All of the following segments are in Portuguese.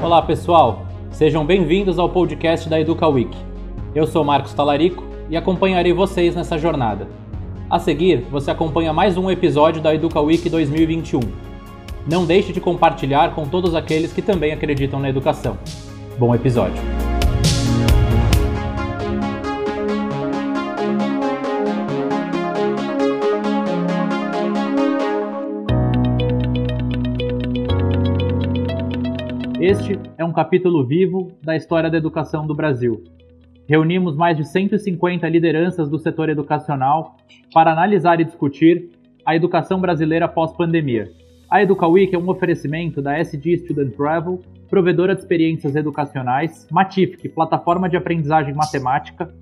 Olá pessoal, sejam bem-vindos ao podcast da Educa Week. Eu sou Marcos Talarico e acompanharei vocês nessa jornada. A seguir, você acompanha mais um episódio da Educa Week 2021. Não deixe de compartilhar com todos aqueles que também acreditam na educação. Bom episódio! Este é um capítulo vivo da história da educação do Brasil. Reunimos mais de 150 lideranças do setor educacional para analisar e discutir a educação brasileira pós-pandemia. A EducaWeek é um oferecimento da SG Student Travel, provedora de experiências educacionais, Matific, plataforma de aprendizagem matemática,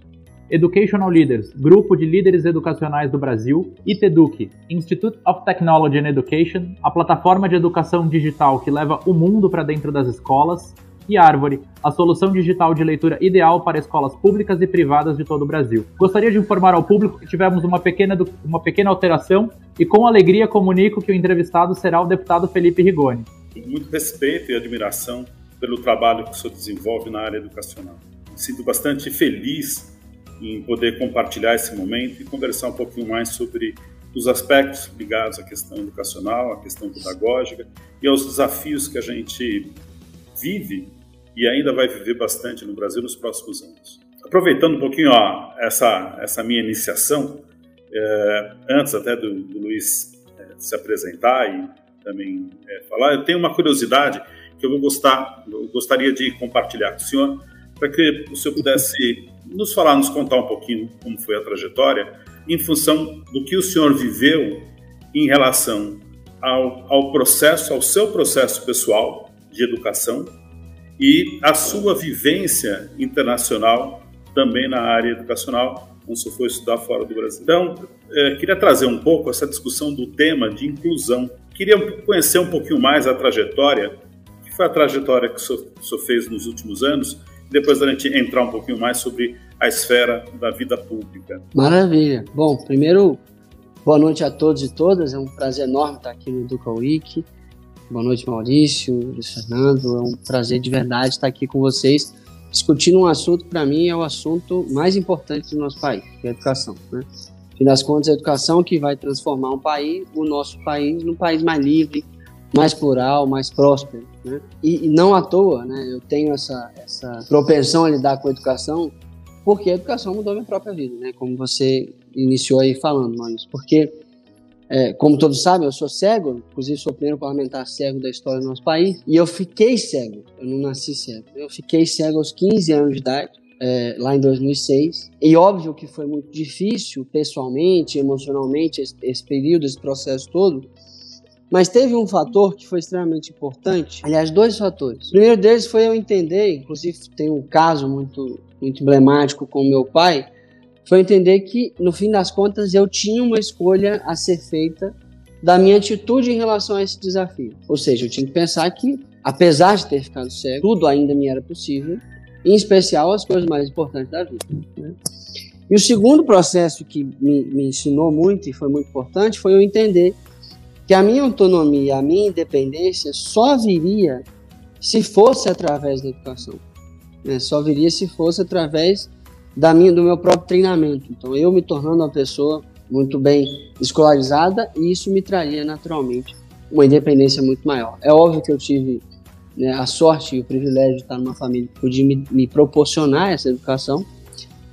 Educational Leaders, grupo de líderes educacionais do Brasil, ITEDUC, Institute of Technology and Education, a plataforma de educação digital que leva o mundo para dentro das escolas, e Árvore, a solução digital de leitura ideal para escolas públicas e privadas de todo o Brasil. Gostaria de informar ao público que tivemos uma pequena, uma pequena alteração e com alegria comunico que o entrevistado será o deputado Felipe Rigoni. Muito respeito e admiração pelo trabalho que o senhor desenvolve na área educacional. Sinto bastante feliz em poder compartilhar esse momento e conversar um pouquinho mais sobre os aspectos ligados à questão educacional, à questão pedagógica e aos desafios que a gente vive e ainda vai viver bastante no Brasil nos próximos anos. Aproveitando um pouquinho ó, essa, essa minha iniciação, é, antes até do, do Luiz é, se apresentar e também é, falar, eu tenho uma curiosidade que eu vou gostar, eu gostaria de compartilhar com o senhor, para que o senhor pudesse nos falar, nos contar um pouquinho como foi a trajetória, em função do que o senhor viveu em relação ao, ao processo, ao seu processo pessoal de educação e a sua vivência internacional também na área educacional, quando você foi estudar fora do Brasil. Então, é, queria trazer um pouco essa discussão do tema de inclusão. Queria conhecer um pouquinho mais a trajetória, que foi a trajetória que o senhor, o senhor fez nos últimos anos, depois a gente entrar um pouquinho mais sobre a esfera da vida pública. Maravilha. Bom, primeiro, boa noite a todos e todas. É um prazer enorme estar aqui no Educa Week. Boa noite, Maurício, Luiz Fernando. É um prazer de verdade estar aqui com vocês, discutindo um assunto para mim, é o assunto mais importante do nosso país, que é a educação. Né? Afinal das contas, a educação que vai transformar um país, o nosso país, num país mais livre, mais plural, mais próspero. Né? E, e, não à toa, né, eu tenho essa, essa propensão a lidar com a educação, porque a educação mudou a minha própria vida, né? como você iniciou aí falando, Maurício. Porque, é, como todos sabem, eu sou cego, inclusive sou o primeiro parlamentar cego da história do nosso país, e eu fiquei cego, eu não nasci cego, eu fiquei cego aos 15 anos de idade, é, lá em 2006. E óbvio que foi muito difícil, pessoalmente, emocionalmente, esse, esse período, esse processo todo, mas teve um fator que foi extremamente importante, aliás, dois fatores. O primeiro deles foi eu entender, inclusive tem um caso muito, muito emblemático com meu pai, foi entender que, no fim das contas, eu tinha uma escolha a ser feita da minha atitude em relação a esse desafio. Ou seja, eu tinha que pensar que, apesar de ter ficado cego, tudo ainda me era possível, em especial as coisas mais importantes da vida. Né? E o segundo processo que me, me ensinou muito e foi muito importante foi eu entender que a minha autonomia, a minha independência só viria se fosse através da educação. Né? Só viria se fosse através da minha, do meu próprio treinamento. Então, eu me tornando uma pessoa muito bem escolarizada, e isso me traria naturalmente uma independência muito maior. É óbvio que eu tive né, a sorte e o privilégio de estar numa família que podia me, me proporcionar essa educação,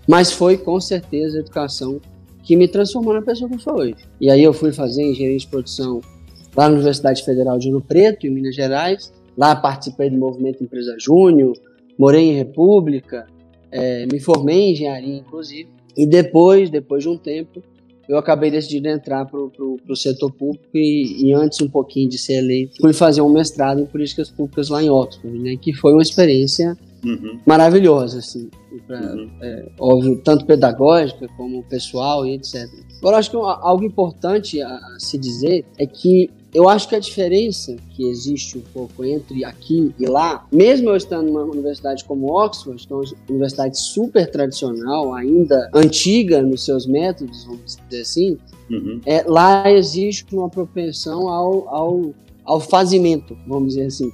mas foi com certeza a educação que me transformou na pessoa que eu sou hoje. E aí eu fui fazer engenharia de produção lá na Universidade Federal de Ouro Preto, em Minas Gerais. Lá participei do movimento Empresa Júnior, morei em República, é, me formei em engenharia, inclusive. E depois, depois de um tempo, eu acabei decidindo entrar para o setor público e, e, antes um pouquinho de ser eleito, fui fazer um mestrado em políticas públicas lá em Oxford, né, que foi uma experiência uhum. maravilhosa, assim, pra, uhum. é, óbvio, tanto pedagógica como pessoal e etc. Agora, acho que algo importante a, a se dizer é que eu acho que a diferença que existe um pouco entre aqui e lá, mesmo eu estando numa universidade como Oxford, que é uma universidade super tradicional, ainda antiga nos seus métodos, vamos dizer assim, uhum. é, lá existe uma propensão ao, ao, ao fazimento, vamos dizer assim.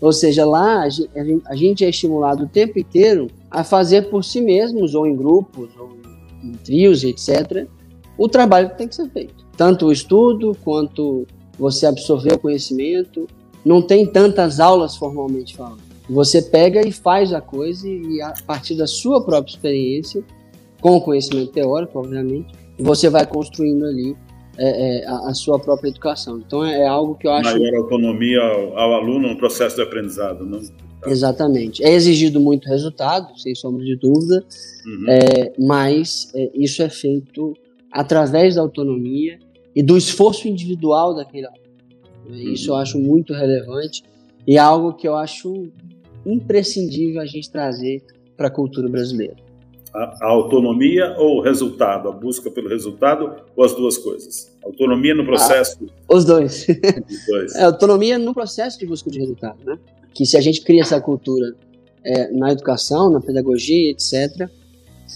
Ou seja, lá a gente, é estimulado o tempo inteiro a fazer por si mesmos, ou em grupos, ou em trios, etc., o trabalho que tem que ser feito. Tanto o estudo, quanto você absorver o conhecimento. Não tem tantas aulas formalmente falando. Você pega e faz a coisa e a partir da sua própria experiência, com o conhecimento teórico, obviamente, você vai construindo ali é, é, a, a, sua própria educação. Então é, é, algo que eu acho. Maior autonomia ao, ao, aluno no processo de aprendizado, não? Exatamente. É exigido muito resultado, sem sombra de dúvida, uhum. É, mas é, isso é feito através da autonomia e do esforço individual daquele aluno. Uhum. Isso eu acho muito relevante e é algo que eu acho imprescindível a gente trazer para a cultura brasileira a, autonomia ou o resultado, a busca pelo resultado ou as duas coisas? Autonomia no processo? Ah, os dois. Os dois. É, autonomia no processo de busca de resultado, né? Que se a gente cria essa cultura é, na educação, na pedagogia, etc.,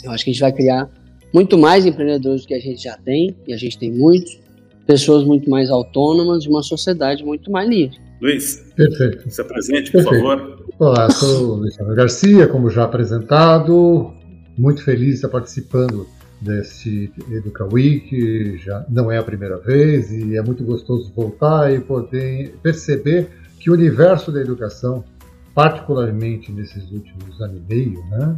eu acho que a gente vai criar muito mais empreendedores do que a gente já tem, e a gente tem muitos, pessoas muito mais autônomas e uma sociedade muito mais livre. Luiz, Perfeito. se apresente, por Perfeito. favor. Olá, sou Luiz Garcia, como já apresentado, muito feliz de estar participando desse Educa Week, já não é a primeira vez e é muito gostoso voltar e poder perceber que o universo da educação, particularmente nesses últimos anos e meio, né,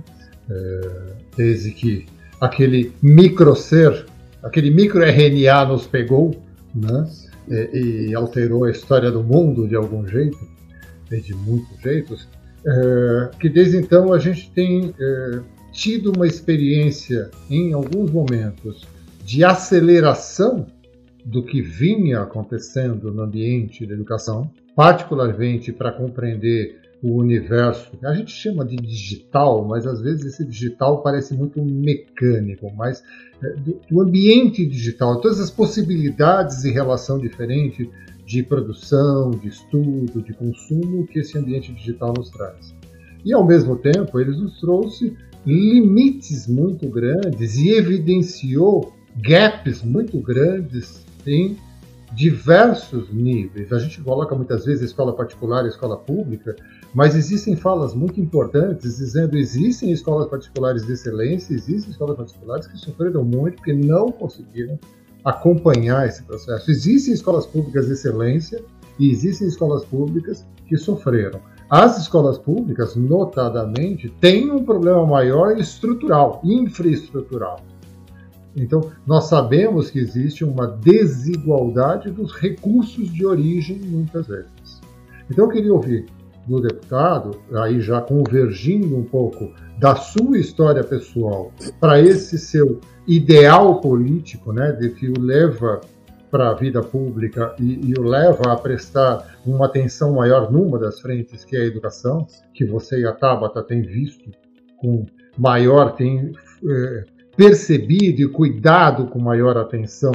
é, desde que aquele micro ser, aquele micro RNA nos pegou, né, e, e alterou a história do mundo de algum jeito, de muitos jeitos, é, que desde então a gente tem é, tido uma experiência, em alguns momentos, de aceleração do que vinha acontecendo no ambiente da educação, particularmente para compreender o universo. A gente chama de digital, mas às vezes esse digital parece muito mecânico, mas é, do, ambiente digital, todas as possibilidades e relação diferente de produção, de estudo, de consumo que esse ambiente digital nos traz. E ao mesmo tempo, ele nos trouxe limites muito grandes e evidenciou gaps muito grandes em diversos níveis. A gente coloca muitas vezes escola particular e escola pública, mas existem falas muito importantes dizendo existem escolas particulares de excelência, existem escolas particulares que sofreram muito porque não conseguiram acompanhar esse processo. Existem escolas públicas de excelência e existem escolas públicas que sofreram. As escolas públicas, notadamente, têm um problema maior estrutural, infraestrutural. Então, nós sabemos que existe uma desigualdade dos recursos de origem, muitas vezes. Então, eu queria ouvir do deputado, aí já convergindo um pouco da sua história pessoal para esse seu ideal político, né, de que o leva para a vida pública e, e, o leva a prestar uma atenção maior numa das frentes, que é a educação, que você e a Tabata têm visto com maior, têm é, percebido e cuidado com maior atenção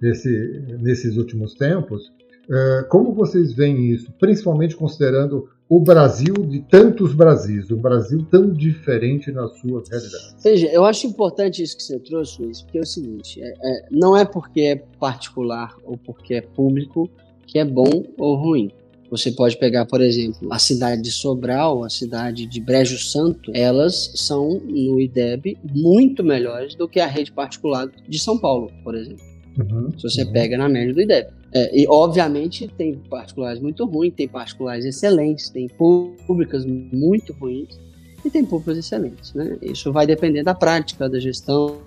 nesse, nesses últimos tempos. É, como vocês veem isso, principalmente considerando o Brasil de tantos Brasis, um Brasil tão diferente na sua realidade. Veja, eu acho importante isso que você trouxe, Luiz, porque é o seguinte: é, é, não é porque é particular ou porque é público que é bom ou ruim. Você pode pegar, por exemplo, a cidade de Sobral, a cidade de Brejo Santo, elas são no IDEB muito melhores do que a rede particular de São Paulo, por exemplo. Uhum, Se você uhum. pega na média do IDEB. É, e, obviamente, tem particulares muito ruins, tem particulares excelentes, tem públicas muito ruins e tem públicas excelentes. Né? Isso vai depender da prática, da gestão,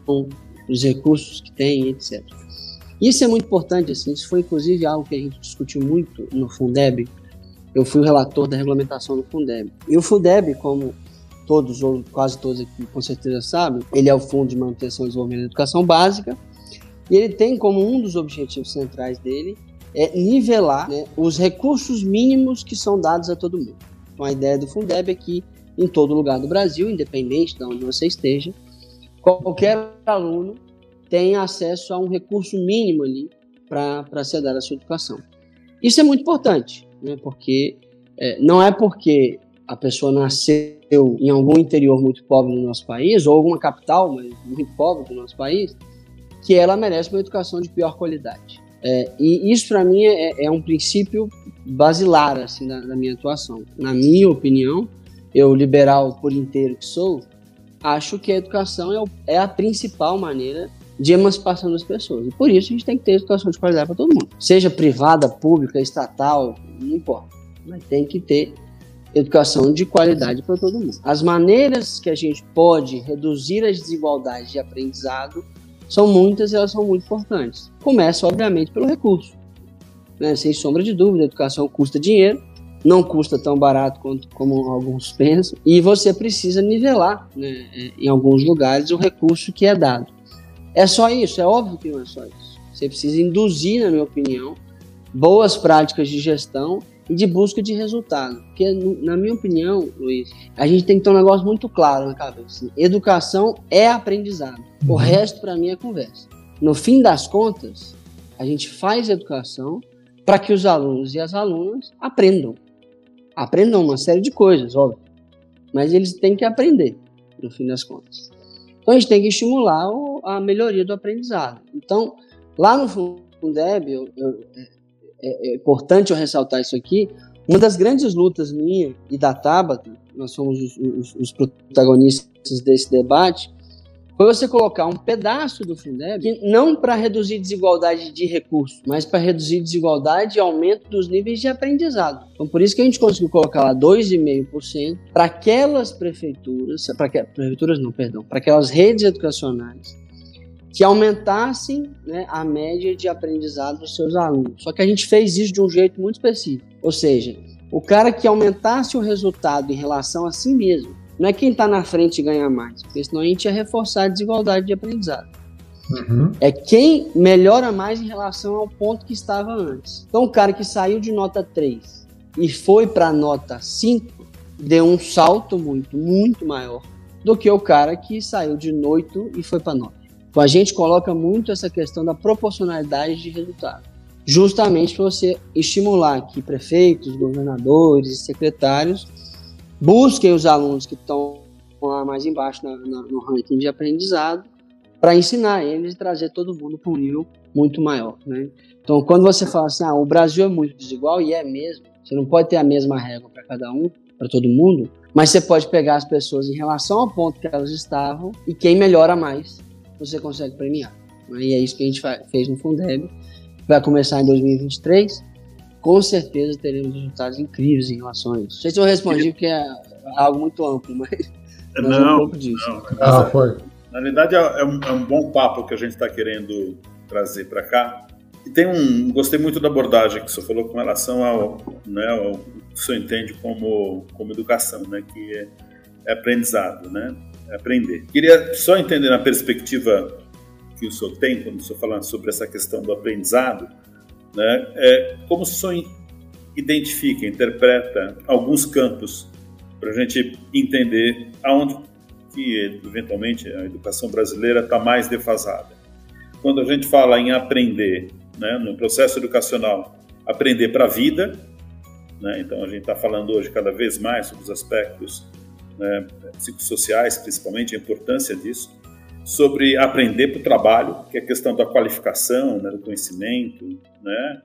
dos recursos que tem, etc. Isso é muito importante, assim, isso foi inclusive algo que a gente discutiu muito no Fundeb. Eu fui o relator da regulamentação do Fundeb. E o Fundeb, como todos ou quase todos aqui com certeza sabem, ele é o Fundo de Manutenção e Desenvolvimento da Educação Básica, e ele tem como um dos objetivos centrais dele é nivelar né, os recursos mínimos que são dados a todo mundo. Então a ideia do Fundeb é que em todo lugar do Brasil, independente de onde você esteja, qualquer aluno tenha acesso a um recurso mínimo ali para ser dado a sua educação. Isso é muito importante, né, porque é, não é porque a pessoa nasceu em algum interior muito pobre do nosso país, ou alguma capital mas muito pobre do nosso país, que ela merece uma educação de pior qualidade. É, e isso, para mim, é, é, um princípio basilar assim, da, minha atuação. Na minha opinião, eu liberal por inteiro que sou, acho que a educação é, o, é a principal maneira de emancipação das pessoas. E por isso a gente tem que ter educação de qualidade para todo mundo. Seja privada, pública, estatal, não importa. Mas tem que ter educação de qualidade para todo mundo. As maneiras que a gente pode reduzir as desigualdades de aprendizado são muitas e elas são muito importantes. Começa, obviamente, pelo recurso. Né? Sem sombra de dúvida, a educação custa dinheiro, não custa tão barato quanto como alguns pensam, e você precisa nivelar né, em alguns lugares o recurso que é dado. É só isso? É óbvio que não é só isso. Você precisa induzir, na minha opinião, boas práticas de gestão e de busca de resultado. Porque, na minha opinião, Luiz, a gente tem que ter um negócio muito claro na cabeça. Educação é aprendizado. O uhum. resto, para mim, é conversa. No fim das contas, a gente faz educação para que os alunos e as alunas aprendam. Aprendam uma série de coisas, óbvio. Mas eles têm que aprender, no fim das contas. Então, a gente tem que estimular a melhoria do aprendizado. Então, lá no Fundeb, eu, eu, é, é importante eu ressaltar isso aqui, uma das grandes lutas minha e da Tabata, nós somos os, os, os protagonistas desse debate, foi você colocar um pedaço do Fundeb, não para reduzir desigualdade de recursos, mas para reduzir desigualdade e aumento dos níveis de aprendizado. Então, por isso que a gente conseguiu colocar lá 2,5% para aquelas prefeituras, para prefeituras não, perdão, para aquelas redes educacionais que aumentassem né, a média de aprendizado dos seus alunos. Só que a gente fez isso de um jeito muito específico. Ou seja, o cara que aumentasse o resultado em relação a si mesmo. Não é quem está na frente ganha mais, porque senão a gente ia reforçar a desigualdade de aprendizado. Uhum. É quem melhora mais em relação ao ponto que estava antes. Então, o cara que saiu de nota 3 e foi para nota 5 deu um salto muito, muito maior do que o cara que saiu de 8 e foi para 9. A gente coloca muito essa questão da proporcionalidade de resultado, justamente para você estimular que prefeitos, governadores secretários busquem os alunos que estão lá mais embaixo na, na, no ranking de aprendizado para ensinar eles e trazer todo mundo para um nível muito maior. Né? Então, quando você fala assim, ah, o Brasil é muito desigual, e é mesmo, você não pode ter a mesma regra para cada um, para todo mundo, mas você pode pegar as pessoas em relação ao ponto que elas estavam e quem melhora mais você consegue premiar. E é isso que a gente fez no Fundeb. Vai começar em 2023. Com certeza teremos resultados incríveis em relação a isso. Não sei se eu respondi, porque é algo muito amplo, mas, mas não, é um pouco disso. Não, ah, foi. Na verdade, é, é um, é um bom papo que a gente está querendo trazer para cá. E tem um. Gostei muito da abordagem que você falou com relação ao, né, ao que o senhor entende como, como educação, né, que é, é aprendizado, né? Aprender. Queria só entender na perspectiva que o senhor tem, quando o senhor fala sobre essa questão do aprendizado, né, é, como o senhor identifica, interpreta alguns campos para a gente entender aonde que eventualmente a educação brasileira está mais defasada. Quando a gente fala em aprender, né, no processo educacional, aprender para a vida, né, então a gente está falando hoje cada vez mais sobre os aspectos né, psicossociais, principalmente, a importância disso, sobre aprender para o trabalho, que é a questão da qualificação, né, do conhecimento, né,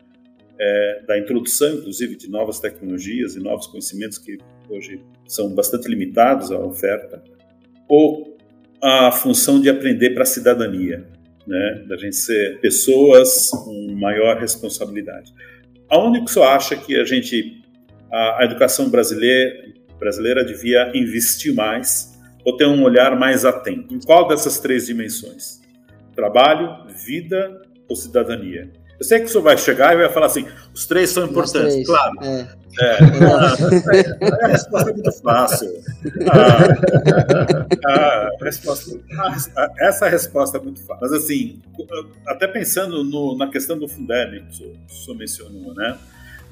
é, da introdução, inclusive, de novas tecnologias e novos conhecimentos que hoje são bastante limitados à oferta, ou a função de aprender para a cidadania, né, da gente ser pessoas com maior responsabilidade. Aonde que você acha que a gente, a, a educação brasileira, brasileira devia investir mais ou ter um olhar mais atento. Em qual dessas três dimensões? Trabalho, vida ou cidadania? Eu sei que o senhor vai chegar e vai falar assim: os três são importantes, três. claro. É. É. a resposta é muito fácil. A, a resposta, a, essa resposta é muito fácil. Mas, assim, até pensando no, na questão do Fundeb, que o senhor mencionou, né?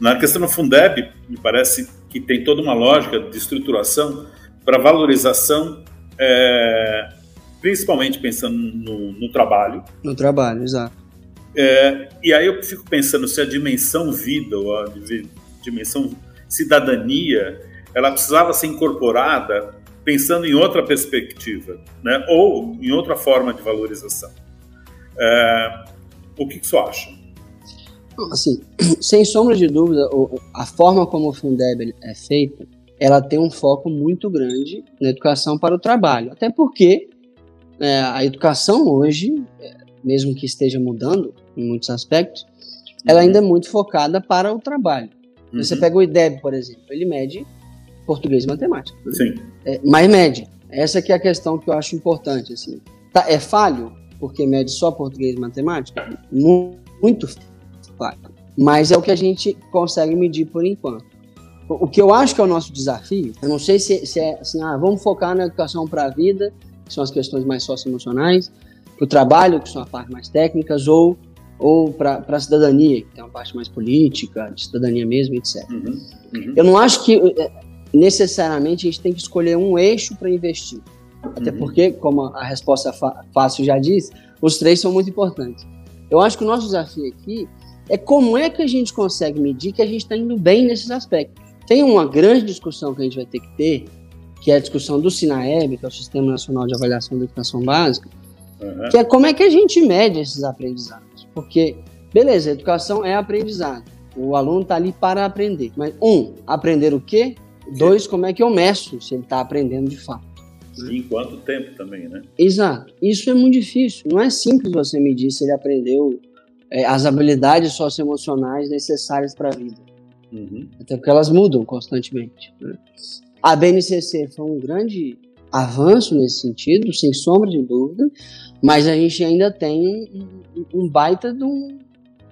Na questão do Fundeb, me parece que tem toda uma lógica de estruturação para valorização, é, principalmente pensando no, no, trabalho. No trabalho, exato. É, e aí eu fico pensando se a dimensão vida ou a dimensão cidadania ela precisava ser incorporada pensando em outra perspectiva, né? ou em outra forma de valorização. É, o que, que você acha? Assim, sem sombra de dúvida, a forma como o Fundeb é feita, ela tem um foco muito grande na educação para o trabalho. Até porque é, a educação hoje, é, mesmo que esteja mudando em muitos aspectos, ela ainda é muito focada para o trabalho. Uhum. Você pega o IDEB, por exemplo, ele mede português e matemática. Né? Sim. É, mas mede. Essa que é a questão que eu acho importante. Assim. Tá, é falho porque mede só português e matemática? Muito Mas é o que a gente consegue medir por enquanto. O que eu acho que é o nosso desafio, eu não sei se, se é assim, ah, vamos focar na educação para a vida, que são as questões mais socioemocionais, para o trabalho, que são as partes mais técnicas, ou, ou para a cidadania, que tem uma parte mais política, de cidadania mesmo, etc. Uhum, uhum. Eu não acho que eh, necessariamente a gente tem que escolher um eixo para investir. Até uhum. porque, como a resposta fácil já diz, os três são muito importantes. Eu acho que o nosso desafio aqui é como é que a gente consegue medir que a gente está indo bem nesses aspectos. Tem uma grande discussão que a gente vai ter que ter, que é a discussão do SINAEB, que é o Sistema Nacional de Avaliação da Educação Básica, uhum. que é como é que a gente mede esses aprendizados. Porque, beleza, educação é aprendizado. O aluno está ali para aprender. Mas, um, aprender o quê? Dois, como é que eu meço se ele está aprendendo de fato? E em quanto tempo também, né? Exato. Isso é muito difícil. Não é simples você medir se ele aprendeu as habilidades socioemocionais necessárias para a vida. Uhum. Até porque elas mudam constantemente. Né? A BNCC foi um grande avanço nesse sentido, sem sombra de dúvida, mas a gente ainda tem um, um baita de um,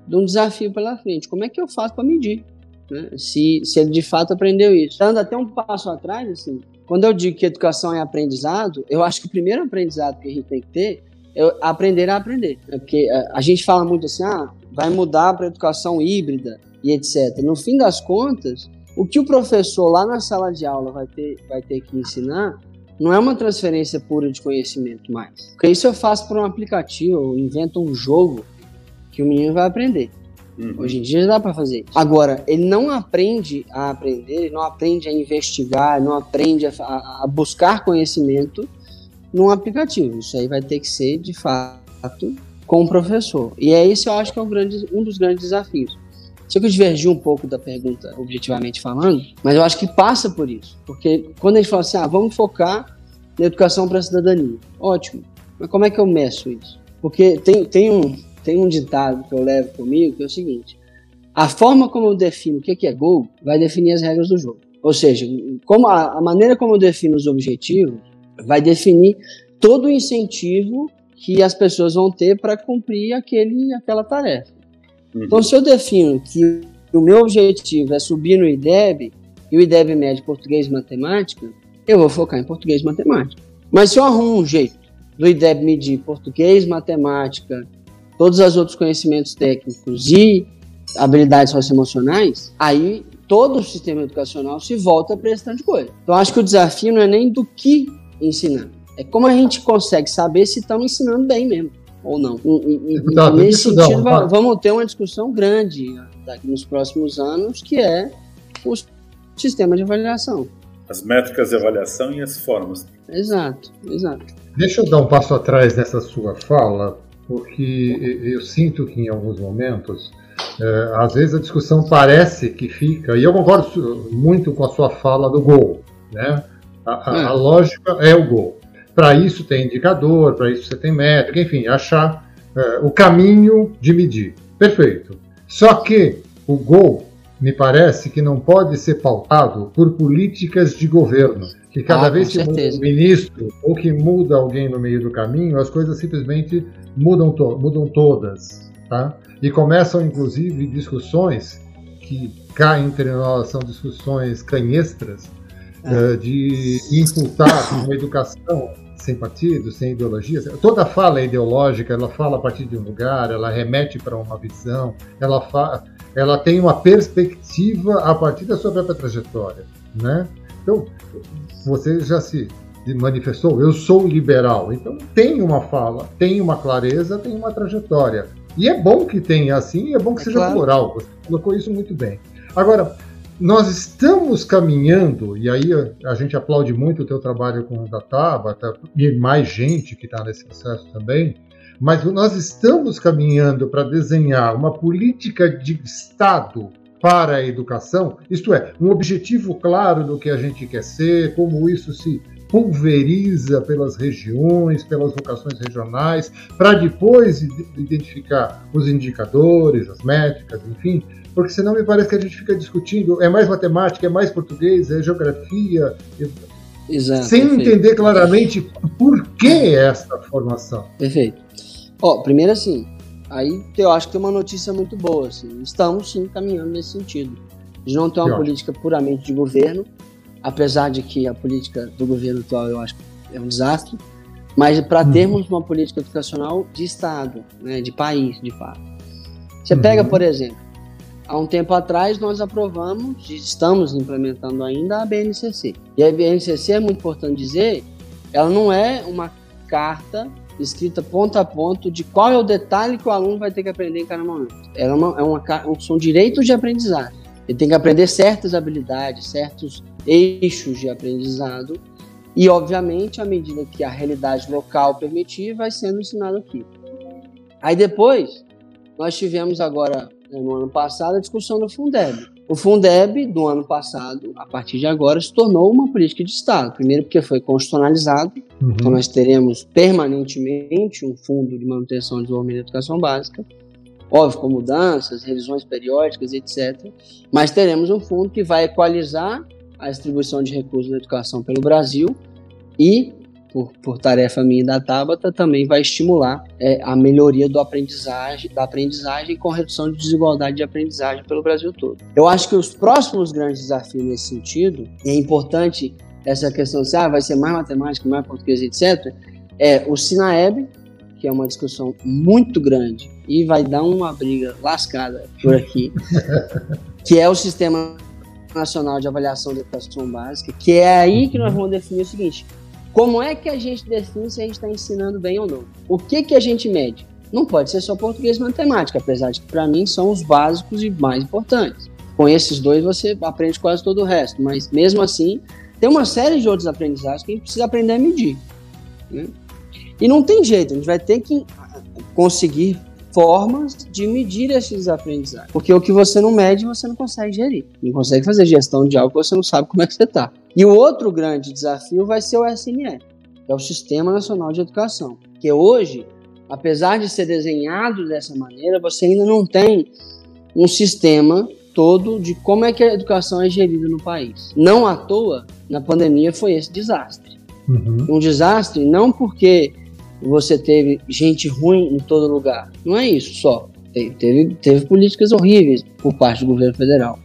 de um, desafio pela frente. Como é que eu faço para medir? Né? Se, se ele de fato aprendeu isso. Dando até um passo atrás, assim, quando eu digo que educação é aprendizado, eu acho que o primeiro aprendizado que a gente tem que ter é aprender a aprender. Né? Porque a, a gente fala muito assim, ah, vai mudar para educação híbrida, e etc. No fim das contas, o que o professor lá na sala de aula vai ter, vai ter que ensinar não é uma transferência pura de conhecimento mais. Porque isso eu faço por um aplicativo, eu invento um jogo que o menino vai aprender. Uhum. Hoje em dia já dá para fazer. Agora, ele não aprende a aprender, ele não aprende a investigar, não aprende a, a buscar conhecimento num aplicativo. Isso aí vai ter que ser, de fato, com o professor. E é isso eu acho que é um, grande, um dos grandes desafios. Sei que eu divergi um pouco da pergunta, objetivamente falando, mas eu acho que passa por isso. Porque quando a gente fala assim, ah, vamos focar na educação para a cidadania. Ótimo. Mas como é que eu meço isso? Porque tem, tem, um, tem um ditado que eu levo comigo que é o seguinte: a forma como eu defino o que é gol vai definir as regras do jogo. Ou seja, como a, a maneira como eu defino os objetivos vai definir todo o incentivo que as pessoas vão ter para cumprir aquele, aquela tarefa. Uhum. Então, se eu defino que o meu objetivo é subir no IDEB, e o IDEB mede português e matemática, eu vou focar em português e matemática. Mas se eu arrumo um jeito do IDEB medir português, matemática, todos os outros conhecimentos técnicos e habilidades socioemocionais, aí todo o sistema educacional se volta para esse tanto de coisa. Então, acho que o desafio não é nem do que ensinar, é como a gente consegue saber se estamos ensinando bem mesmo ou não. E, e, tá, nesse sentido, não, vamos ter uma discussão grande daqui nos próximos anos, que é o sistema de avaliação. As métricas de avaliação e as formas. Exato, exato. Deixa eu dar um passo atrás nessa sua fala, porque eu sinto que em alguns momentos, é, às vezes a discussão parece que fica, e eu concordo muito com a sua fala do gol, né? A, a, é. a lógica é o gol. Para isso tem indicador, para isso você tem métrica, enfim, achar é, o caminho de medir. Perfeito. Só que o gol me parece que não pode ser pautado por políticas de governo. Que cada ah, vez que muda um ministro ou que muda alguém no meio do caminho, as coisas simplesmente mudam, to mudam todas. Tá? E começam, inclusive, discussões que cá entre nós são discussões canhestras, é. de imputar uma educação sem partido, sem ideologia. Toda fala é ideológica, ela fala a partir de um lugar, ela remete para uma visão, ela, fa... ela tem uma perspectiva a partir da sua própria trajetória. Né? Então, você já se manifestou, eu sou liberal. Então, tem uma fala, tem uma clareza, tem uma trajetória. E é bom que tenha assim, é bom que é seja claro. plural. Você colocou isso muito bem. Agora, nós estamos caminhando, e aí a gente aplaude muito o teu trabalho com o da Tabata e mais gente que está nesse processo também, mas nós estamos caminhando para desenhar uma política de Estado para a educação, isto é, um objetivo claro do que a gente quer ser, como isso se pulveriza pelas regiões, pelas vocações regionais, para depois identificar os indicadores, as métricas, enfim, porque senão me parece que a gente fica discutindo, é mais matemática, é mais português, é geografia, Exato, sem perfeito. entender claramente por que essa formação. Perfeito. Ó, primeiro assim, aí eu acho que tem uma notícia muito boa, assim, estamos sim caminhando nesse sentido. Não tem uma Que ótimo. política puramente de governo, apesar de que a política do governo atual eu acho que é um desastre, mas para Uhum. termos uma política educacional de Estado, né, de país, de fato. Você Uhum. pega, por exemplo, há um tempo atrás nós aprovamos, e estamos implementando ainda a BNCC. E a BNCC, é muito importante dizer, ela não é uma carta escrita ponto a ponto de qual é o detalhe que o aluno vai ter que aprender em cada momento. Ela é uma, é uma, são direitos de aprendizagem. Ele tem que aprender certas habilidades, certos eixos de aprendizado. E, obviamente, à medida que a realidade local permitir, vai sendo ensinado aqui. Aí depois, nós tivemos agora, no ano passado, a discussão do Fundeb. O Fundeb, do ano passado, a partir de agora, se tornou uma política de Estado. Primeiro porque foi constitucionalizado, Uhum. então nós teremos permanentemente um fundo de manutenção e desenvolvimento da educação básica, óbvio, com mudanças, revisões periódicas, etc. Mas teremos um fundo que vai equalizar a distribuição de recursos na educação pelo Brasil e, por, por tarefa minha e da Tabata, também vai estimular é, a melhoria do aprendizagem, da aprendizagem com redução de desigualdade de aprendizagem pelo Brasil todo. Eu acho que os próximos grandes desafios nesse sentido, e é importante essa questão de ah, vai ser mais matemática, mais português, etc., é o SINAEB, que é uma discussão muito grande e vai dar uma briga lascada por aqui, que é o Sistema Nacional de Avaliação da Educação Básica, que é aí que nós vamos definir o seguinte: como é que a gente define se a gente está ensinando bem ou não? O que, que a gente mede? Não pode ser só português e matemática, apesar de que para mim são os básicos e mais importantes. Com esses dois você aprende quase todo o resto, mas mesmo assim tem uma série de outros aprendizados que a gente precisa aprender a medir. Né? E não tem jeito, a gente vai ter que conseguir formas de medir esses aprendizados. Porque o que você não mede, você não consegue gerir. Não consegue fazer gestão de algo que você não sabe como é que você está. E o outro grande desafio vai ser o SNE, que é o Sistema Nacional de Educação. Que hoje, apesar de ser desenhado dessa maneira, você ainda não tem um sistema todo de como é que a educação é gerida no país. Não à toa, na pandemia foi esse desastre. Uhum. Um desastre não porque você teve gente ruim em todo lugar. Não é isso só. Teve, teve, políticas horríveis por parte do governo federal.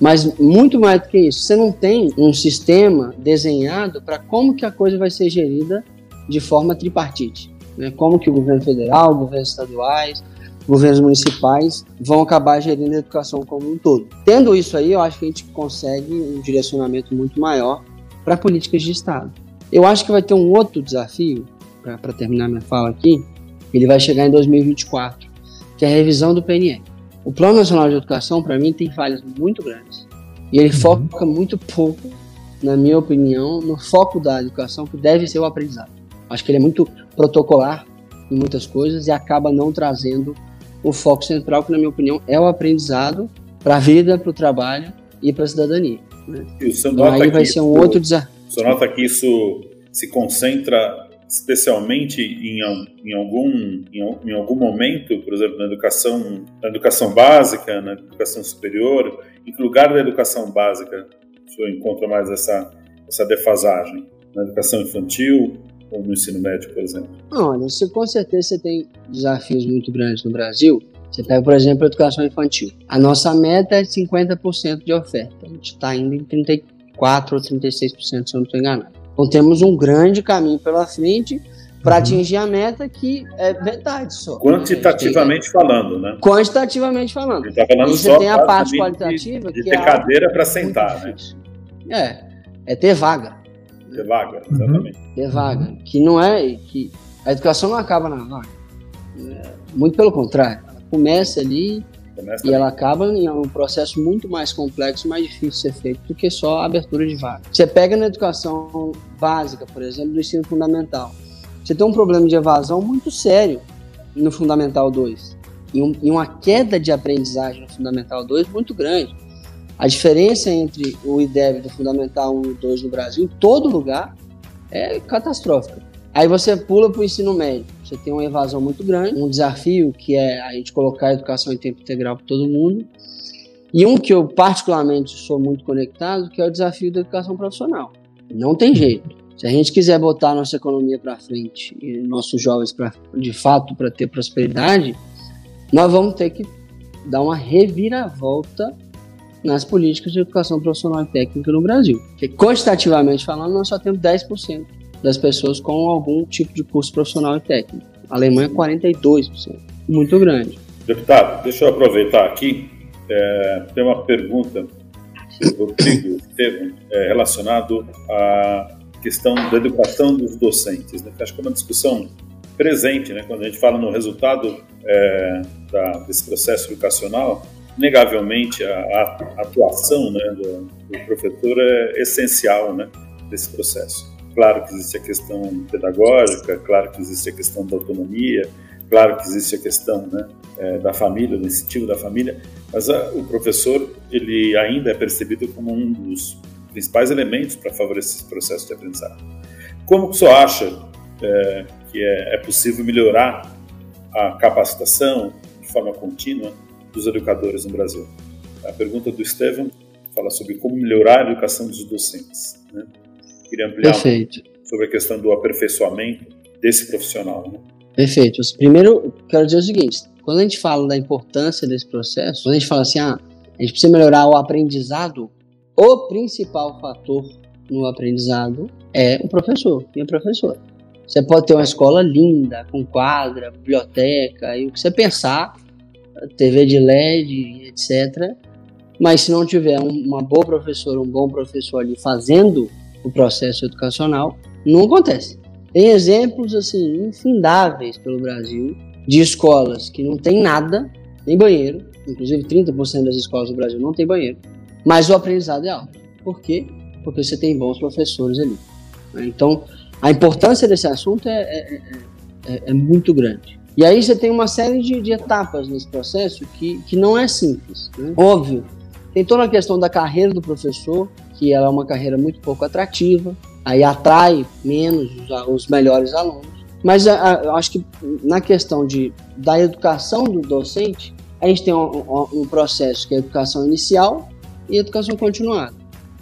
Mas muito mais do que isso, você não tem um sistema desenhado para como que a coisa vai ser gerida de forma tripartite. Né? Como que o governo federal, governos estaduais, governos municipais vão acabar gerindo a educação como um todo. Tendo isso aí, eu acho que a gente consegue um direcionamento muito maior para políticas de Estado. Eu acho que vai ter um outro desafio, para terminar minha fala aqui, ele vai chegar em 2024, que é a revisão do PNE. O Plano Nacional de Educação, para mim, tem falhas muito grandes. E ele uhum. foca muito pouco, na minha opinião, no foco da educação, que deve ser o aprendizado. Acho que ele é muito protocolar em muitas coisas e acaba não trazendo o foco central, que, na minha opinião, é o aprendizado para a vida, para o trabalho e para a cidadania. Né? E o então, aí vai ser um outro desafio. O senhor nota que isso se concentra especialmente em, em, algum, em, em, algum momento, por exemplo, na educação, na educação básica, na educação superior, em que lugar da educação básica o senhor encontra mais essa, essa defasagem? Na educação infantil ou no ensino médio, por exemplo? Olha, você, com certeza você tem desafios muito grandes no Brasil. Você pega, por exemplo, a educação infantil. A nossa meta é 50% de oferta. A gente está indo em 34% ou 36%, se eu não estou enganado. Então temos um grande caminho pela frente para uhum. atingir a meta que é verdade só. Quantitativamente tem... falando, né? Quantitativamente falando. Está falando só tem a parte qualitativa de, de que ter é cadeira para sentar, né? É, é ter vaga. Ter vaga, exatamente. Uhum. Ter vaga, que não é que a educação não acaba na vaga. É, muito pelo contrário, ela começa ali Começa e ela acaba em um processo muito mais complexo, mais difícil de ser feito do que só a abertura de vaga. Você pega na educação básica, por exemplo, do ensino fundamental, você tem um problema de evasão muito sério. no Fundamental 2 e, um, e uma queda de aprendizagem no Fundamental 2 muito grande. A diferença entre o IDEB do Fundamental 1 e 2 no Brasil, em todo lugar, é catastrófica. Aí você pula para o ensino médio. Você tem uma evasão muito grande, um desafio que é a gente colocar a educação em tempo integral para todo mundo. E um que eu particularmente sou muito conectado, que é o desafio da educação profissional. Não tem jeito. Se a gente quiser botar nossa economia para frente e nossos jovens pra, de fato para ter prosperidade, nós vamos ter que dar uma reviravolta nas políticas de educação profissional e técnica no Brasil. Porque, quantitativamente falando, nós só temos 10% das pessoas com algum tipo de curso profissional e técnico. A Alemanha, 42%. Muito grande. Deputado, deixa eu aproveitar aqui. É, tem uma pergunta do Rodrigo Estevam é, relacionado à questão da educação dos docentes. Né? Acho que é uma discussão presente, né? quando a gente fala no resultado é, da, desse processo educacional, negavelmente a, a atuação né, do, do, professor é essencial né, desse processo. Claro que existe a questão pedagógica, claro que existe a questão da autonomia, claro que existe a questão né, é, da família, do incentivo da família, mas a, o professor ele ainda é percebido como um dos principais elementos para favorecer esse processo de aprendizagem. Como que o senhor acha é, que é, é possível melhorar a capacitação de forma contínua dos educadores no Brasil? A pergunta do Estevam fala sobre como melhorar a educação dos docentes. Né? Queria ampliar Perfeito. Sobre a questão do aperfeiçoamento desse profissional. Né? Perfeito. Primeiro, quero dizer o seguinte: quando a gente fala da importância desse processo, quando a gente fala assim, ah, a gente precisa melhorar o aprendizado, o principal fator no aprendizado é o professor e a professora. Você pode ter uma escola linda, com quadra, biblioteca e o que você pensar, TV de LED, etc. Mas se não tiver uma boa professora, um bom professor ali fazendo o processo educacional, não acontece. Tem exemplos assim infindáveis pelo Brasil de escolas que não tem nada, nem banheiro, inclusive 30% das escolas do Brasil não tem banheiro, mas o aprendizado é alto. Por quê? Porque você tem bons professores ali. Então, a importância desse assunto é, é, é, é, muito grande. E aí você tem uma série de, de etapas nesse processo que, que não é simples. Né? Óbvio, tem toda a questão da carreira do professor, que ela é uma carreira muito pouco atrativa, aí atrai menos os, melhores alunos. Mas eu acho que na questão de, da educação do docente, a gente tem um, um, processo que é a educação inicial, e educação continuada.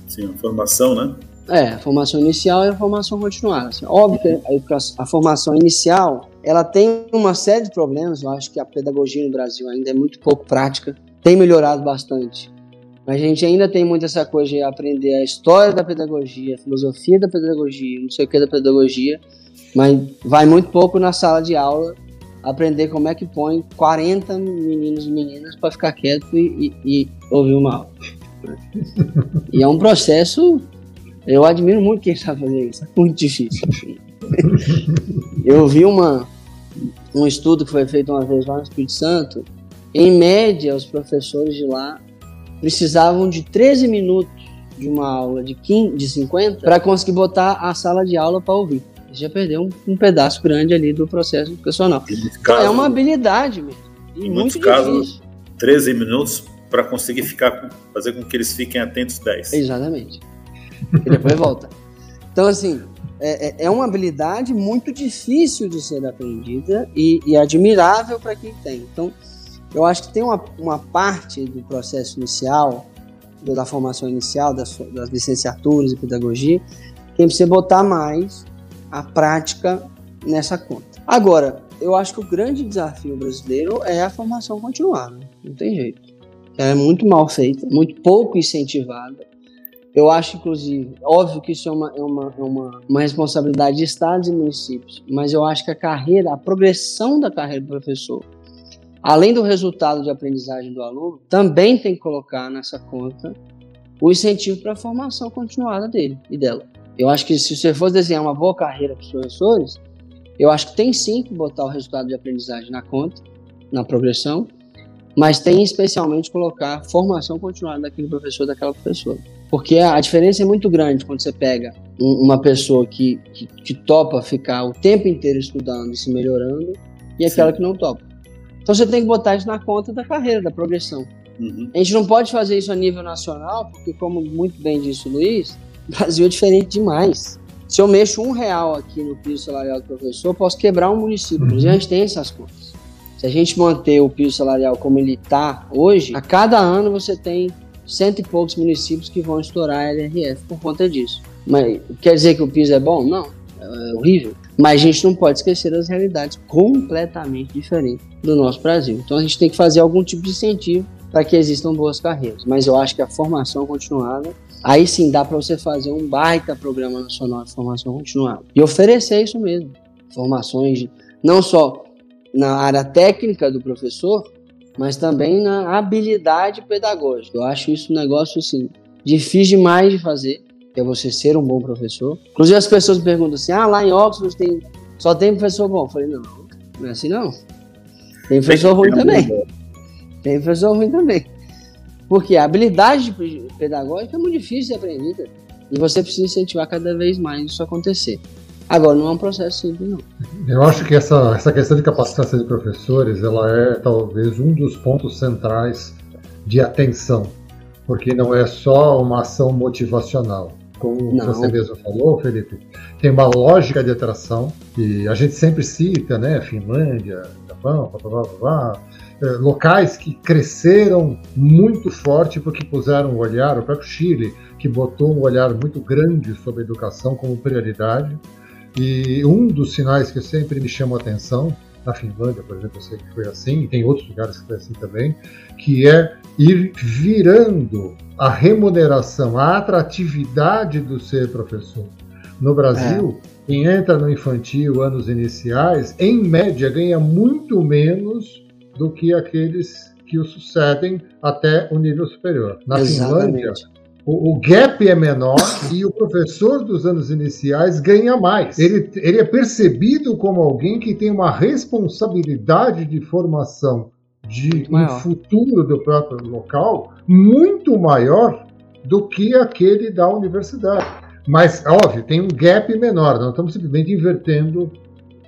Sim, a formação, né? É, a formação inicial e a formação continuada. Assim, óbvio que a, a formação inicial ela tem uma série de problemas. Eu acho que a pedagogia no Brasil ainda é muito pouco prática. Tem melhorado bastante. A gente ainda tem muito essa coisa de aprender a história da pedagogia, a filosofia da pedagogia, não sei o que da pedagogia, mas vai muito pouco na sala de aula aprender como é que põe 40 meninos e meninas para ficar quieto e, e, e ouvir uma aula. E é um processo. Eu admiro muito quem sabe fazer isso. É muito difícil. Eu vi uma, um estudo que foi feito uma vez lá no Espírito Santo. Em média, os professores de lá precisavam de 13 minutos de uma aula de, 15, de 50 para conseguir botar a sala de aula para ouvir. Já perdeu um, um, pedaço grande ali do processo educacional. Casos, é uma habilidade mesmo. E em muito muitos casos, difícil. 13 minutos para conseguir ficar, fazer com que eles fiquem atentos 10. Exatamente. E depois volta. Então, assim, é, é, é uma habilidade muito difícil de ser aprendida e, e admirável para quem tem. Então, eu acho que tem uma, uma parte do processo inicial, da formação inicial, das, das licenciaturas e pedagogia, que precisa botar mais a prática nessa conta. Agora, eu acho que o grande desafio brasileiro é a formação continuada, não tem jeito. Ela é muito mal feita, muito pouco incentivada. Eu acho, inclusive, óbvio que isso é uma, é uma, é uma, uma responsabilidade de estados e municípios, mas eu acho que a carreira, a progressão da carreira do professor, além do resultado de aprendizagem do aluno, também tem que colocar nessa conta o incentivo para a formação continuada dele e dela. Eu acho que se você for desenhar uma boa carreira para os professores, eu acho que tem sim que botar o resultado de aprendizagem na conta, na progressão, mas tem especialmente colocar formação continuada daquele professor, daquela professora. Porque a diferença é muito grande quando você pega uma pessoa que, que, que topa ficar o tempo inteiro estudando e se melhorando e aquela Sim. que não topa. Então você tem que botar isso na conta da carreira, da progressão. Uhum. A gente não pode fazer isso a nível nacional, porque, como muito bem disse o Luiz, o Brasil é diferente demais. Se eu mexo um real aqui no piso salarial do professor, eu posso quebrar um município. Uhum. A gente tem essas contas. Se a gente manter o piso salarial como ele está hoje, a cada ano você tem cento e poucos municípios que vão estourar a LRF por conta disso. Mas quer dizer que o piso é bom? Não, é horrível. Mas a gente não pode esquecer das realidades completamente diferentes do nosso Brasil. Então a gente tem que fazer algum tipo de incentivo para que existam boas carreiras. Mas eu acho que a formação continuada, aí sim dá para você fazer um baita programa nacional de formação continuada e oferecer isso mesmo. Formações de, não só na área técnica do professor, mas também na habilidade pedagógica. Eu acho isso um negócio assim, difícil demais de fazer, que é você ser um bom professor. Inclusive as pessoas perguntam assim: ah, lá em Oxford tem, só tem professor bom. Eu falei: não, não é assim não. Tem professor ruim também. Tem professor ruim também. Porque a habilidade pedagógica é muito difícil de aprender e você precisa incentivar cada vez mais isso acontecer. Agora, não é um processo simples, não. Eu acho que essa, essa questão de capacitação de professores, ela é talvez um dos pontos centrais de atenção, porque não é só uma ação motivacional. Como não. você mesmo falou, Felipe, tem uma lógica de atração, e a gente sempre cita, né, Finlândia, Japão, blá, blá, blá, blá é, locais que cresceram muito forte porque puseram o olhar, o próprio Chile, que botou um olhar muito grande sobre a educação como prioridade, e um dos sinais que sempre me chamou a atenção, na Finlândia, por exemplo, eu sei que foi assim, e tem outros lugares que foi assim também, que é ir virando a remuneração, a atratividade do ser professor. No Brasil, é. quem entra no infantil, anos iniciais, em média ganha muito menos do que aqueles que o sucedem até o nível superior. Na Exatamente. Finlândia, o, o, gap é menor e o professor dos anos iniciais ganha mais. Ele, ele é percebido como alguém que tem uma responsabilidade de formação de um futuro do próprio local muito maior do que aquele da universidade. Mas, óbvio, tem um gap menor, não estamos simplesmente invertendo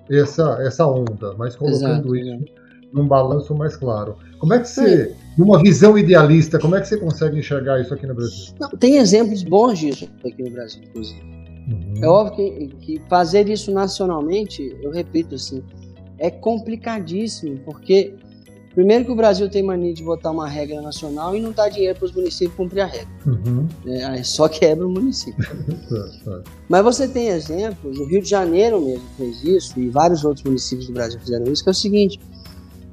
essa, essa onda, mas colocando Exato, isso é num balanço mais claro. Como é que você, numa visão idealista, como é que você consegue enxergar isso aqui no Brasil? Não, tem exemplos bons disso aqui no Brasil, inclusive. Uhum. É óbvio que, que, fazer isso nacionalmente, eu repito assim, é complicadíssimo, porque primeiro que o Brasil tem mania de botar uma regra nacional e não dá dinheiro para os municípios cumprir a regra. Uhum. É, só quebra o município. Mas você tem exemplos, o Rio de Janeiro mesmo fez isso, e vários outros municípios do Brasil fizeram isso, que é o seguinte,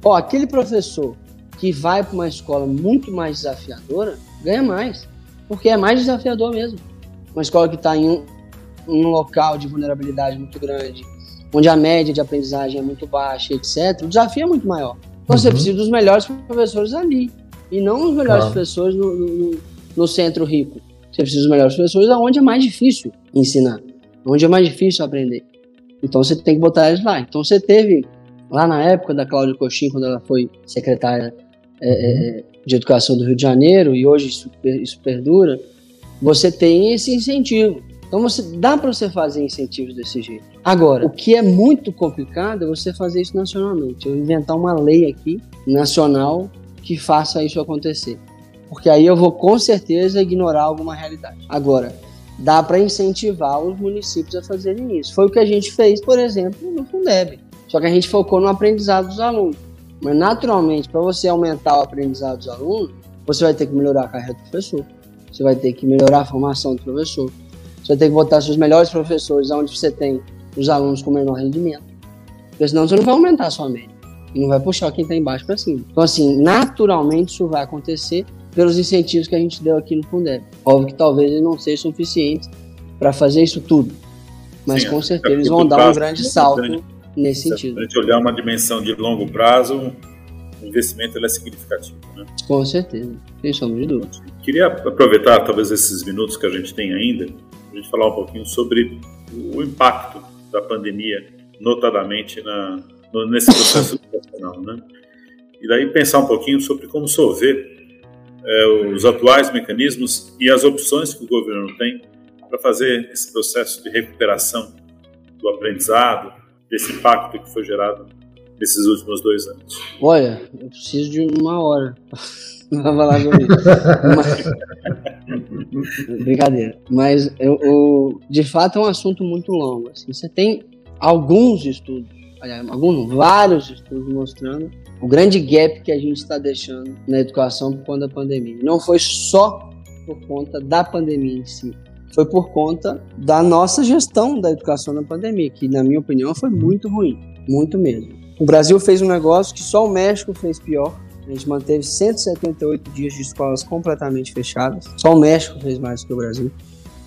Ó, aquele professor que vai para uma escola muito mais desafiadora ganha mais, porque é mais desafiador mesmo. Uma escola que está em um, um local de vulnerabilidade muito grande, onde a média de aprendizagem é muito baixa, etc., o desafio é muito maior. Você uhum. precisa dos melhores professores ali, e não os melhores claro. professores no, no, no, centro rico. Você precisa dos melhores professores onde é mais difícil ensinar, onde é mais difícil aprender. Então, você tem que botar eles lá. Então, você teve lá na época da Cláudia Coxim, quando ela foi secretária é, é, de Educação do Rio de Janeiro, e hoje isso, isso perdura, você tem esse incentivo. Então você, dá para você fazer incentivos desse jeito. Agora, o que é muito complicado é você fazer isso nacionalmente. Eu inventar uma lei aqui, nacional, que faça isso acontecer. Porque aí eu vou com certeza ignorar alguma realidade. Agora, dá para incentivar os municípios a fazerem isso. Foi o que a gente fez, por exemplo, no Fundeb. Só que a gente focou no aprendizado dos alunos. Mas, naturalmente, para você aumentar o aprendizado dos alunos, você vai ter que melhorar a carreira do professor. Você vai ter que melhorar a formação do professor. Você ter que botar seus melhores professores onde você tem os alunos com menor rendimento. Porque senão você não vai aumentar a sua média. E não vai puxar quem está embaixo para cima. Então, assim, naturalmente isso vai acontecer pelos incentivos que a gente deu aqui no Fundeb. Óbvio que talvez eles não sejam suficientes para fazer isso tudo. Mas Sim, com certeza eles vão dar um grande salto nesse sentido. Se a gente olhar uma dimensão de longo prazo, o investimento é significativo. Né? Com certeza, sem sombra de dúvida. Queria aproveitar talvez esses minutos que a gente tem ainda, gente falar um pouquinho sobre o impacto da pandemia, notadamente na, nesse processo educacional. Né? E daí pensar um pouquinho sobre como solver é, os atuais mecanismos e as opções que o governo tem para fazer esse processo de recuperação do aprendizado, desse impacto que foi gerado nesses últimos dois anos? Olha, eu preciso de uma hora para falar sobre isso. Mas... Brincadeira. Mas eu, eu, de fato é um assunto muito longo. Assim. Você tem alguns estudos, aliás, alguns, vários estudos mostrando o grande gap que a gente está deixando na educação por conta da pandemia. Não foi só por conta da pandemia em si, foi por conta da nossa gestão da educação na pandemia, que na minha opinião foi muito ruim, muito mesmo. O Brasil fez um negócio que só o México fez pior. A gente manteve 178 dias de escolas completamente fechadas. Só o México fez mais que o Brasil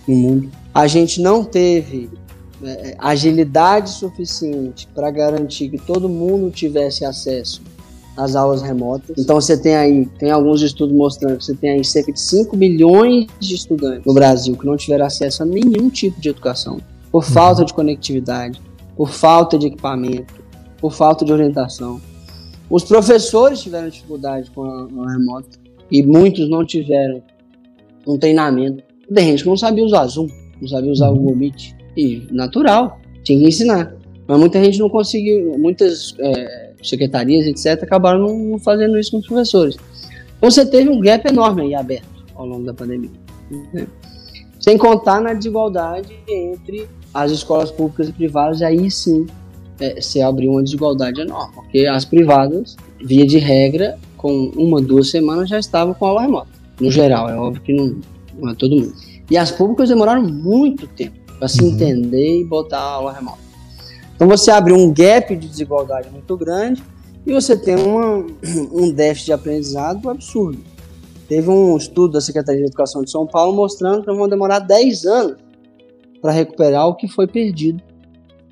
no mundo. A gente não teve é, agilidade suficiente para garantir que todo mundo tivesse acesso às aulas remotas. Então você tem aí, tem alguns estudos mostrando que você tem aí cerca de 5 milhões de estudantes no Brasil que não tiveram acesso a nenhum tipo de educação, por falta de conectividade, por falta de equipamento, por falta de orientação. Os professores tiveram dificuldade com a, remota e muitos não tiveram um treinamento. Tem gente que não sabia usar Zoom, não sabia usar o Google Meet. E natural, tinha que ensinar. Mas muita gente não conseguiu, muitas é, secretarias, etc., acabaram não, não, fazendo isso com os professores. Então você teve um gap enorme aí aberto ao longo da pandemia. Né? Sem contar na desigualdade entre as escolas públicas e privadas, aí sim é, se abriu uma desigualdade enorme, porque as privadas, via de regra, com uma, duas semanas já estavam com aula remota. No geral, é óbvio que não, não é todo mundo. E as públicas demoraram muito tempo para se uhum. entender e botar a aula remota. Então você abre um gap de desigualdade muito grande e você tem uma, um déficit de aprendizado absurdo. Teve um estudo da Secretaria de Educação de São Paulo mostrando que vão demorar 10 anos para recuperar o que foi perdido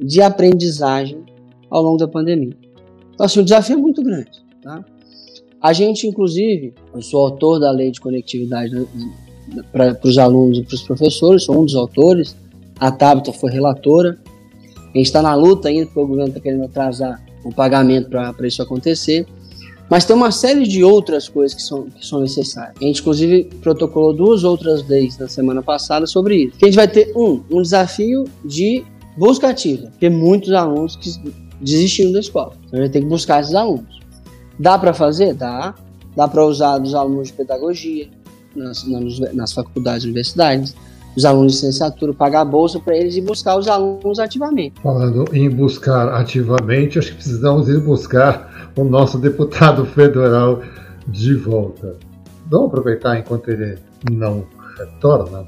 de aprendizagem ao longo da pandemia. Então, assim, o desafio é muito grande. Tá? A gente, inclusive, eu sou autor da lei de conectividade para os alunos e para os professores, sou um dos autores, a Tabata foi relatora. A gente está na luta ainda, porque o governo está querendo atrasar o pagamento para isso acontecer. Mas tem uma série de outras coisas que são, que são necessárias. A gente, inclusive, protocolou duas outras leis na semana passada sobre isso. Que a gente vai ter, um, um desafio de busca ativa, porque muitos alunos que desistiram da escola. Então a gente tem que buscar esses alunos. Dá para fazer? Dá. Dá para usar dos alunos de pedagogia nas, nas, nas faculdades e universidades os alunos de licenciatura, pagar a bolsa para eles e buscar os alunos ativamente. Falando em buscar ativamente, acho que precisamos ir buscar o nosso deputado federal de volta. Vamos aproveitar enquanto ele não retorna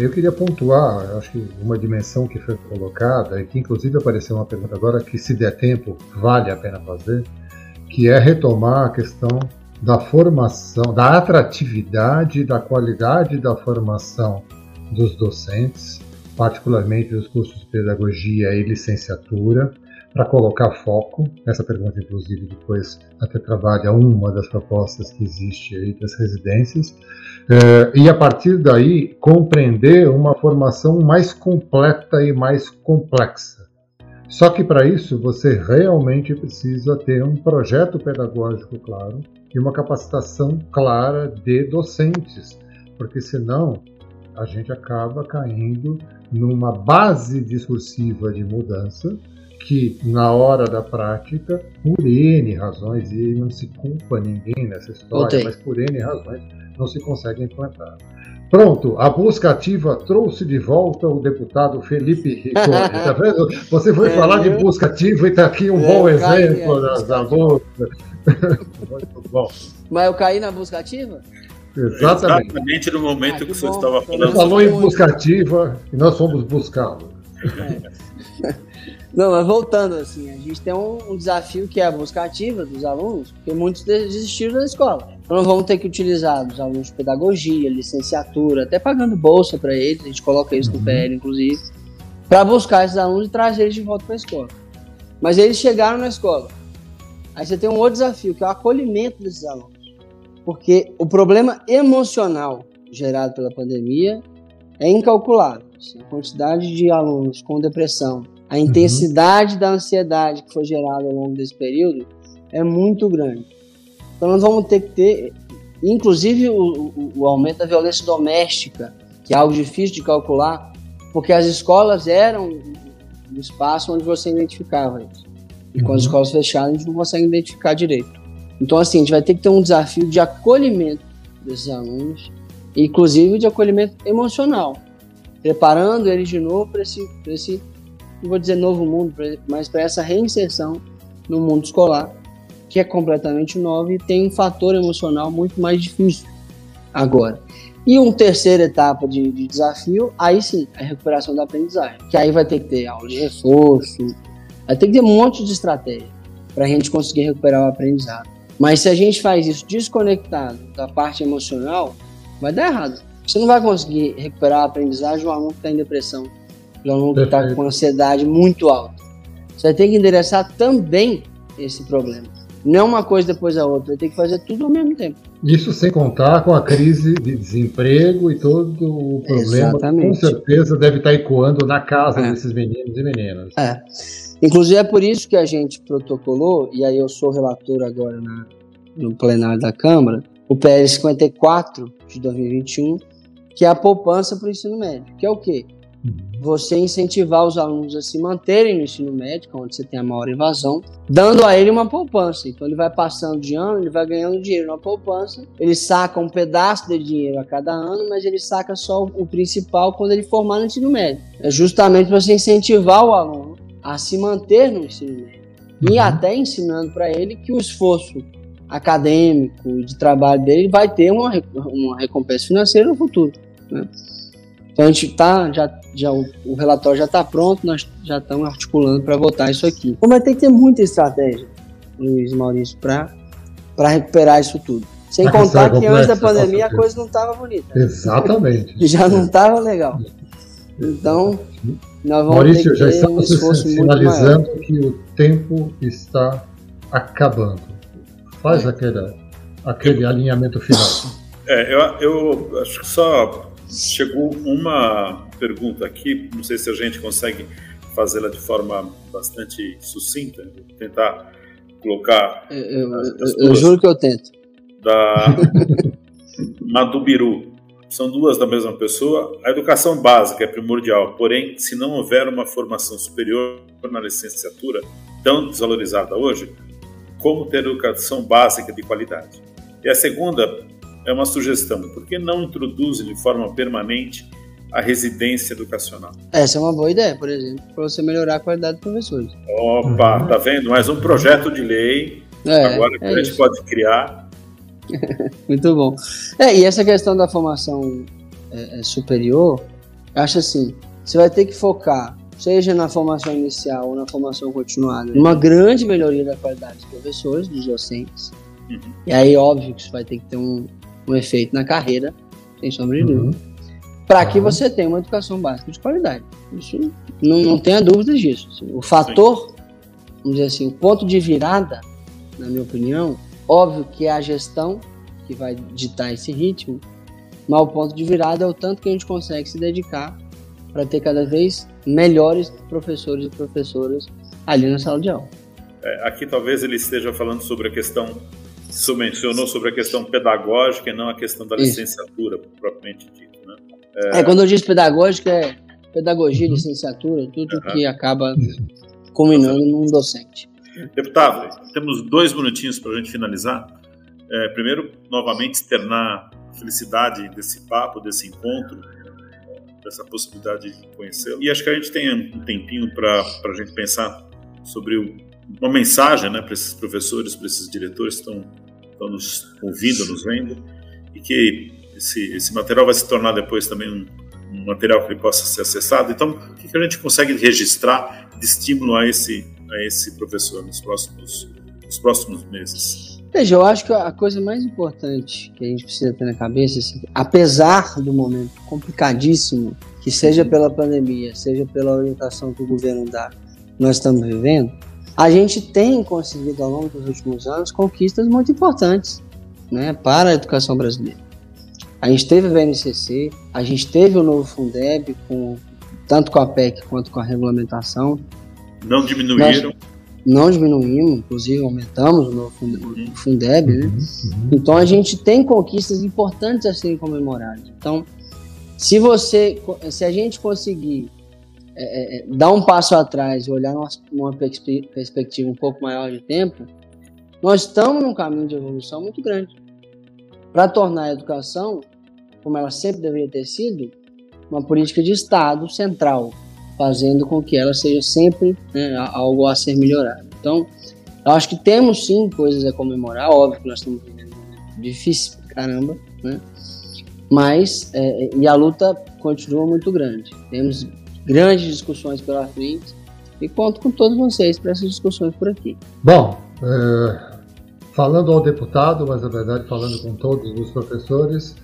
Eu queria pontuar, acho que uma dimensão que foi colocada e que inclusive apareceu uma pergunta agora que se der tempo vale a pena fazer, que é retomar a questão da formação, da atratividade, da qualidade da formação dos docentes, particularmente dos cursos de pedagogia e licenciatura, para colocar foco. Essa pergunta, inclusive, depois até trabalha uma das propostas que existe aí das residências. É, e a partir daí compreender uma formação mais completa e mais complexa. Só que para isso você realmente precisa ter um projeto pedagógico claro e uma capacitação clara de docentes, porque senão a gente acaba caindo numa base discursiva de mudança que na hora da prática, por N razões, e não se culpa ninguém nessa história, okay. mas por N razões, não se consegue implantar. Pronto, a busca ativa trouxe de volta o deputado Felipe Rigoni. Tá vendo? Você foi é, falar de busca ativa e está aqui um é, bom exemplo da, da busca. Muito bom. Mas eu caí na busca ativa? Exatamente. Exatamente no momento ah, que, que você estava falando. Você falou em busca ativa e nós fomos buscá-lo. É. Não, mas voltando assim, a gente tem um, um, desafio que é a busca ativa dos alunos, porque muitos desistiram da escola. Então nós vamos ter que utilizar os alunos de pedagogia, licenciatura, até pagando bolsa para eles, a gente coloca isso no uhum. PL inclusive, para buscar esses alunos e trazer eles de volta para a escola. Mas eles chegaram na escola. Aí você tem um outro desafio, que é o acolhimento desses alunos. Porque o problema emocional gerado pela pandemia é incalculável. Assim, a quantidade de alunos com depressão, a intensidade uhum. da ansiedade que foi gerada ao longo desse período é muito grande. Então nós vamos ter que ter, inclusive o, o, o aumento da violência doméstica, que é algo difícil de calcular, porque as escolas eram um espaço onde você identificava isso. E uhum. com as uhum. escolas fechadas, a gente não consegue identificar direito. Então, assim, a gente vai ter que ter um desafio de acolhimento desses alunos, inclusive de acolhimento emocional, preparando eles de novo para esse, esse, não vou dizer novo mundo, mas para essa reinserção no mundo escolar, que é completamente novo e tem um fator emocional muito mais difícil agora. E uma terceira etapa de, de desafio, aí sim, a recuperação da aprendizagem, que aí vai ter que ter aula de reforço, vai ter que ter um monte de estratégia para a gente conseguir recuperar o aprendizado. Mas se a gente faz isso desconectado da parte emocional, vai dar errado. Você não vai conseguir recuperar a aprendizagem do aluno que está em depressão, do aluno que está com ansiedade muito alta. Você ter que endereçar também esse problema. Não é uma coisa depois da outra, ter que fazer tudo ao mesmo tempo. Isso sem contar com a crise de desemprego e todo o problema Exatamente. com certeza deve estar ecoando na casa é. desses meninos e meninas. É. Inclusive é por isso que a gente protocolou, e aí eu sou relator agora na, no plenário da Câmara, o PL 54 de 2021, que é a poupança para o ensino médio, que é o quê? Você incentivar os alunos a se manterem no ensino médio, é onde você tem a maior evasão, dando a ele uma poupança. Então ele vai passando de ano, ele vai ganhando dinheiro na poupança, ele saca um pedaço de dinheiro a cada ano, mas ele saca só o principal quando ele formar no ensino médio. É justamente para você incentivar o aluno a se manter no ensino médio. E uhum. até ensinando para ele que o esforço acadêmico de trabalho dele vai ter uma, uma recompensa financeira no futuro. Né? Então a gente tá, já, já, o, o relatório já está pronto, nós já estamos articulando para votar isso aqui. Então vai ter que ter muita estratégia, Luiz Maurício, para recuperar isso tudo. Sem contar que antes da pandemia a coisa não estava bonita. Exatamente. Já não estava legal. Então, nós vamos Maurício, ter já estamos um sinalizando que o tempo está acabando. Faz é. aquele, aquele alinhamento final. É, eu, eu acho que só chegou uma pergunta aqui, não sei se a gente consegue fazê-la de forma bastante sucinta, vou tentar colocar. Eu, eu, as, eu juro que eu tento. Da Madubiru são duas da mesma pessoa. A educação básica é primordial, porém, se não houver uma formação superior na licenciatura, tão desvalorizada hoje, como ter educação básica de qualidade? E a segunda é uma sugestão: por que não introduzem de forma permanente a residência educacional? Essa é uma boa ideia, por exemplo, para você melhorar a qualidade dos professores. Opa, uhum. tá vendo? Mais um projeto de lei é, agora que é a gente isso. pode criar Muito bom. É, e essa questão da formação é, é, superior, acho assim, você vai ter que focar, seja na formação inicial ou na formação continuada, numa grande melhoria da qualidade dos professores, dos docentes. Uhum. E aí, óbvio que isso vai ter que ter um, um efeito na carreira, sem sombra de dúvida. Uhum. Para que você tenha uma educação básica de qualidade. Isso não, não tenha dúvidas disso. O fator, Sim. vamos dizer assim, o ponto de virada, na minha opinião, Óbvio que é a gestão que vai ditar esse ritmo, mas o ponto de virada é o tanto que a gente consegue se dedicar para ter cada vez melhores professores e professoras ali na sala de aula. É, aqui talvez ele esteja falando sobre a questão, você mencionou sobre a questão pedagógica e não a questão da Isso. licenciatura propriamente dita. Né? É... é... quando eu digo pedagógica, é pedagogia, licenciatura, tudo uhum. que acaba culminando num docente. Deputado, temos dois minutinhos para a gente finalizar. É, primeiro, novamente, externar a felicidade desse papo, desse encontro, dessa possibilidade de conhecê-lo. E acho que a gente tem um tempinho para a gente pensar sobre o, uma mensagem né, para esses professores, para esses diretores que estão, estão nos ouvindo, nos vendo, e que esse, esse material vai se tornar depois também um, um material que possa ser acessado. Então, o que a gente consegue registrar de estímulo a esse a esse professor nos próximos, nos próximos meses? Veja, eu acho que a coisa mais importante que a gente precisa ter na cabeça, assim, apesar do momento complicadíssimo, que seja pela pandemia, seja pela orientação que o governo dá, nós estamos vivendo, a gente tem conseguido ao longo dos últimos anos conquistas muito importantes né, para a educação brasileira. A gente teve o VNCC, a gente teve o novo Fundeb, com, tanto com a PEC quanto com a regulamentação. Não diminuíram? Nós não diminuímos, inclusive aumentamos o uhum. Fundeb, né? Uhum. Então a gente tem conquistas importantes a serem comemoradas. Então, se você, se a gente conseguir é, é, dar um passo atrás e olhar numa, numa perspectiva um pouco maior de tempo, nós estamos num caminho de evolução muito grande para tornar a educação, como ela sempre deveria ter sido, uma política de Estado central, fazendo com que ela seja sempre né, algo a ser melhorado. Então, eu acho que temos sim coisas a comemorar, óbvio que nós estamos vivendo um difícil, caramba, né? Mas, é, e a luta continua muito grande. Temos grandes discussões pela frente e conto com todos vocês para essas discussões por aqui. Bom, é, falando ao deputado, mas na verdade falando com todos os professores,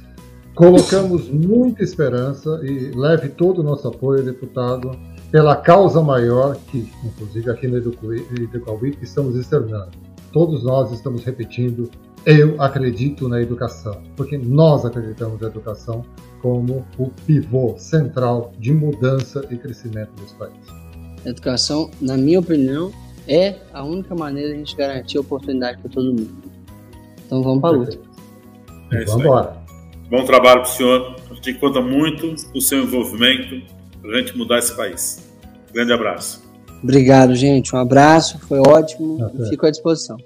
colocamos muita esperança e leve todo o nosso apoio, deputado, pela causa maior que, inclusive aqui no Educauí, estamos externando. Todos nós estamos repetindo, eu acredito na educação, porque nós acreditamos na educação como o pivô central de mudança e crescimento desse país. A educação, na minha opinião, é a única maneira de a gente garantir oportunidade para todo mundo. Então vamos para a luta. É vamos embora. Bom trabalho para o senhor. A gente conta muito o seu envolvimento para a gente mudar esse país. Grande abraço. Obrigado, gente. Um abraço, foi ótimo. Fico à disposição.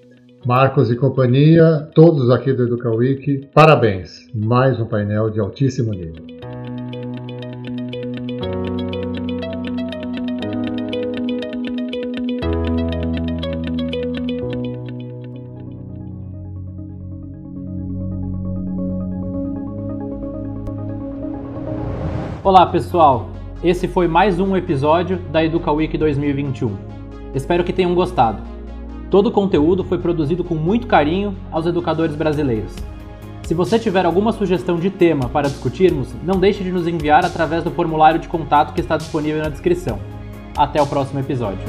Marcos e companhia, todos aqui do EducaWiki, parabéns. Mais um painel de altíssimo nível. Olá pessoal, esse foi mais um episódio da Educa Week 2021. Espero que tenham gostado. Todo o conteúdo foi produzido com muito carinho aos educadores brasileiros. Se você tiver alguma sugestão de tema para discutirmos, não deixe de nos enviar através do formulário de contato que está disponível na descrição. Até o próximo episódio.